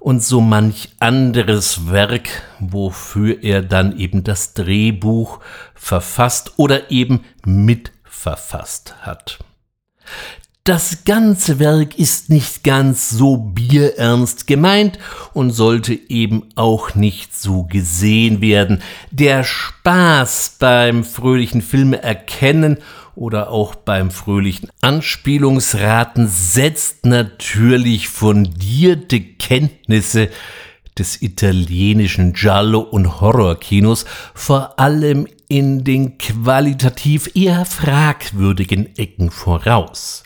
und so manch anderes Werk, wofür er dann eben das Drehbuch verfasst oder eben mitverfasst hat. Das ganze Werk ist nicht ganz so bierernst gemeint und sollte eben auch nicht so gesehen werden. Der Spaß beim fröhlichen Filme erkennen oder auch beim fröhlichen Anspielungsraten setzt natürlich fundierte Kenntnisse des italienischen Giallo- und Horrorkinos vor allem in den qualitativ eher fragwürdigen Ecken voraus.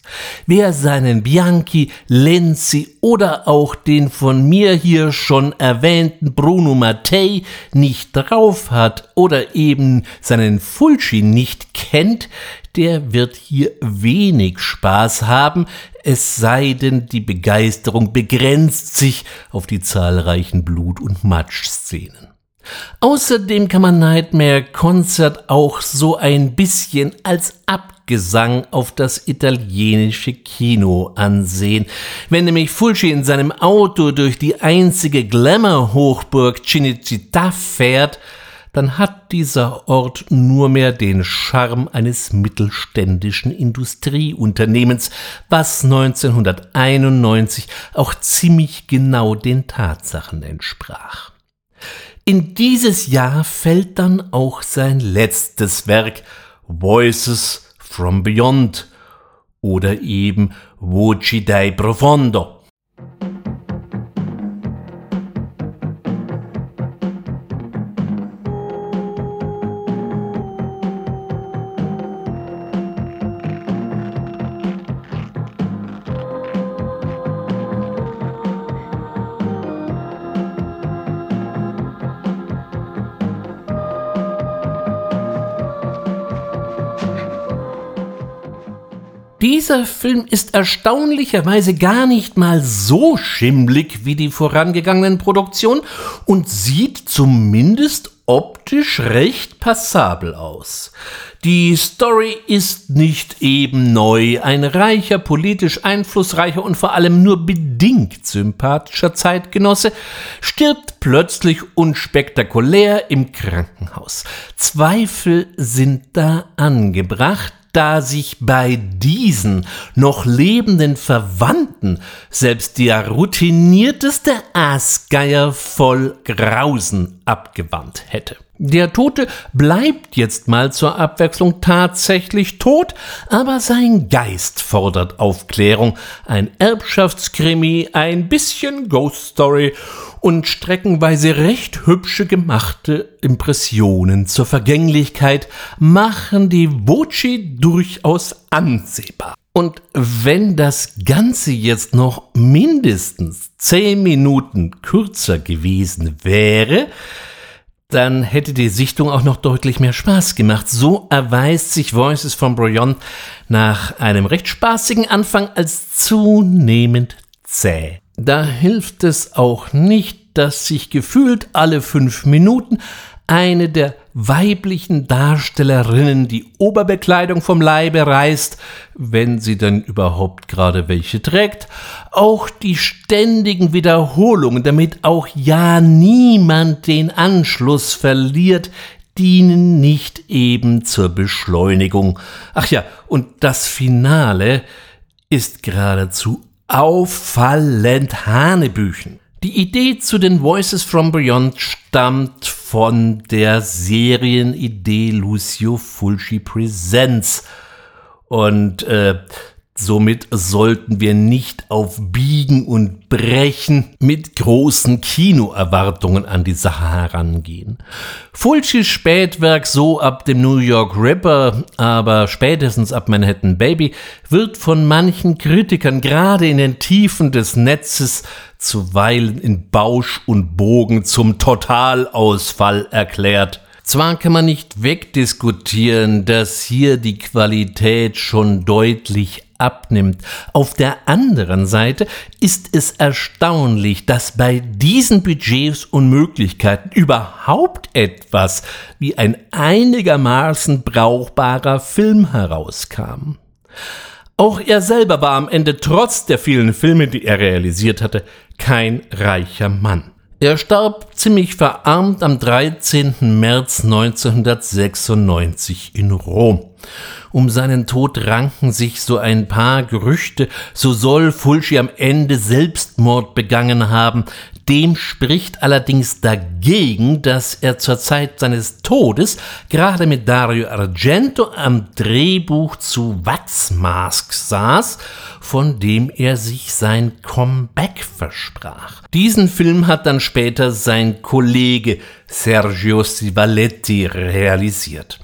Wer seinen Bianchi, Lenzi oder auch den von mir hier schon erwähnten Bruno Mattei nicht drauf hat oder eben seinen Fulci nicht kennt, der wird hier wenig Spaß haben, es sei denn, die Begeisterung begrenzt sich auf die zahlreichen Blut- und Matschszenen. Außerdem kann man Nightmare Concert auch so ein bisschen als Abgesang auf das italienische Kino ansehen. Wenn nämlich Fulci in seinem Auto durch die einzige Glamour-Hochburg Cinecittà fährt, dann hat dieser Ort nur mehr den Charme eines mittelständischen Industrieunternehmens, was 1991 auch ziemlich genau den Tatsachen entsprach. In dieses Jahr fällt dann auch sein letztes Werk Voices from Beyond oder eben Voci dai Profondo Dieser Film ist erstaunlicherweise gar nicht mal so schimmlig wie die vorangegangenen Produktionen und sieht zumindest optisch recht passabel aus. Die Story ist nicht eben neu. Ein reicher, politisch einflussreicher und vor allem nur bedingt sympathischer Zeitgenosse stirbt plötzlich unspektakulär im Krankenhaus. Zweifel sind da angebracht, da sich bei diesen noch lebenden Verwandten selbst der routinierteste Aasgeier voll Grausen abgewandt hätte. Der Tote bleibt jetzt mal zur Abwechslung tatsächlich tot, aber sein Geist fordert Aufklärung. Ein Erbschaftskrimi, ein bisschen Ghost Story und streckenweise recht hübsche gemachte Impressionen zur Vergänglichkeit machen die Voci durchaus ansehbar. Und wenn das Ganze jetzt noch mindestens zehn Minuten kürzer gewesen wäre, dann hätte die Sichtung auch noch deutlich mehr Spaß gemacht. So erweist sich Voices from Brouillon nach einem recht spaßigen Anfang als zunehmend zäh. Da hilft es auch nicht, dass sich gefühlt alle fünf Minuten eine der weiblichen Darstellerinnen die Oberbekleidung vom Leibe reißt, wenn sie denn überhaupt gerade welche trägt, auch die ständigen Wiederholungen, damit auch ja niemand den Anschluss verliert, dienen nicht eben zur Beschleunigung. Ach ja, und das Finale ist geradezu auffallend Hanebüchen. Die Idee zu den Voices from Beyond stammt von der Serienidee Lucio Fulci Presents. Und äh, Somit sollten wir nicht auf Biegen und Brechen mit großen Kinoerwartungen an die Sache herangehen. Fulcis Spätwerk so ab dem New York Ripper, aber spätestens ab Manhattan Baby wird von manchen Kritikern gerade in den Tiefen des Netzes zuweilen in Bausch und Bogen zum Totalausfall erklärt. Zwar kann man nicht wegdiskutieren, dass hier die Qualität schon deutlich abnimmt. Auf der anderen Seite ist es erstaunlich, dass bei diesen Budgets und Möglichkeiten überhaupt etwas wie ein einigermaßen brauchbarer Film herauskam. Auch er selber war am Ende trotz der vielen Filme, die er realisiert hatte, kein reicher Mann. Er starb ziemlich verarmt am 13. März 1996 in Rom. Um seinen Tod ranken sich so ein paar Gerüchte, so soll Fulci am Ende Selbstmord begangen haben. Dem spricht allerdings dagegen, dass er zur Zeit seines Todes gerade mit Dario Argento am Drehbuch zu Wachsmask saß, von dem er sich sein Comeback versprach. Diesen Film hat dann später sein Kollege Sergio Sivaletti realisiert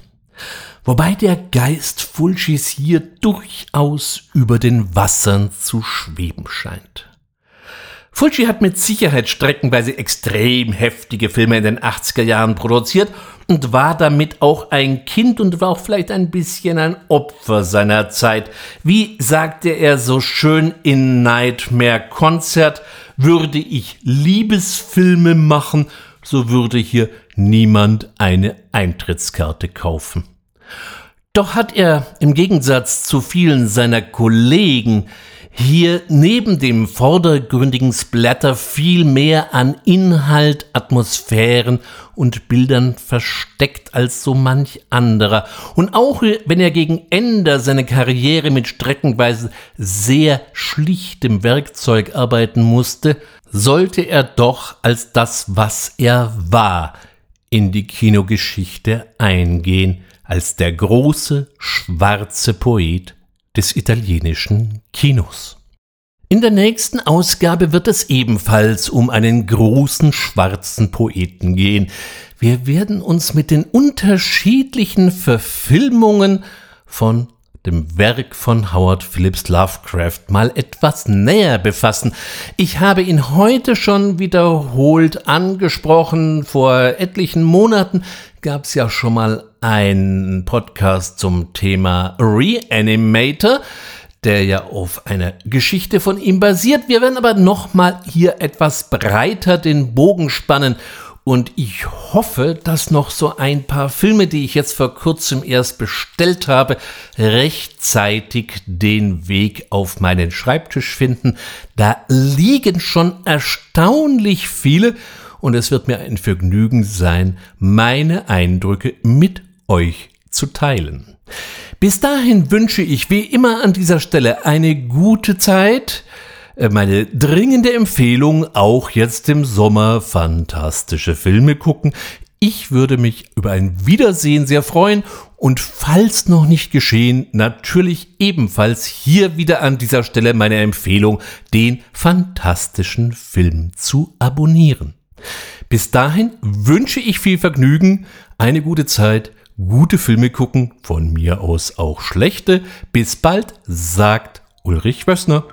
wobei der Geist Fulcis hier durchaus über den Wassern zu schweben scheint. Fulci hat mit Sicherheit streckenweise extrem heftige Filme in den 80er Jahren produziert und war damit auch ein Kind und war auch vielleicht ein bisschen ein Opfer seiner Zeit. Wie sagte er so schön in Nightmare Concert, würde ich Liebesfilme machen, so würde hier niemand eine Eintrittskarte kaufen. Doch hat er im Gegensatz zu vielen seiner Kollegen hier neben dem vordergründigen Splatter viel mehr an Inhalt, Atmosphären und Bildern versteckt als so manch anderer. Und auch wenn er gegen Ende seine Karriere mit streckenweise sehr schlichtem Werkzeug arbeiten musste, sollte er doch als das, was er war, in die Kinogeschichte eingehen als der große schwarze Poet des italienischen Kinos. In der nächsten Ausgabe wird es ebenfalls um einen großen schwarzen Poeten gehen. Wir werden uns mit den unterschiedlichen Verfilmungen von dem Werk von Howard Phillips Lovecraft mal etwas näher befassen. Ich habe ihn heute schon wiederholt angesprochen. Vor etlichen Monaten gab es ja schon mal einen Podcast zum Thema Reanimator, der ja auf einer Geschichte von ihm basiert. Wir werden aber nochmal hier etwas breiter den Bogen spannen und ich hoffe, dass noch so ein paar Filme, die ich jetzt vor kurzem erst bestellt habe, rechtzeitig den Weg auf meinen Schreibtisch finden. Da liegen schon erstaunlich viele und es wird mir ein Vergnügen sein, meine Eindrücke mit euch zu teilen. Bis dahin wünsche ich wie immer an dieser Stelle eine gute Zeit, äh, meine dringende Empfehlung, auch jetzt im Sommer fantastische Filme gucken. Ich würde mich über ein Wiedersehen sehr freuen und falls noch nicht geschehen, natürlich ebenfalls hier wieder an dieser Stelle meine Empfehlung, den fantastischen Film zu abonnieren. Bis dahin wünsche ich viel Vergnügen, eine gute Zeit, gute Filme gucken, von mir aus auch schlechte. Bis bald, sagt Ulrich Wössner.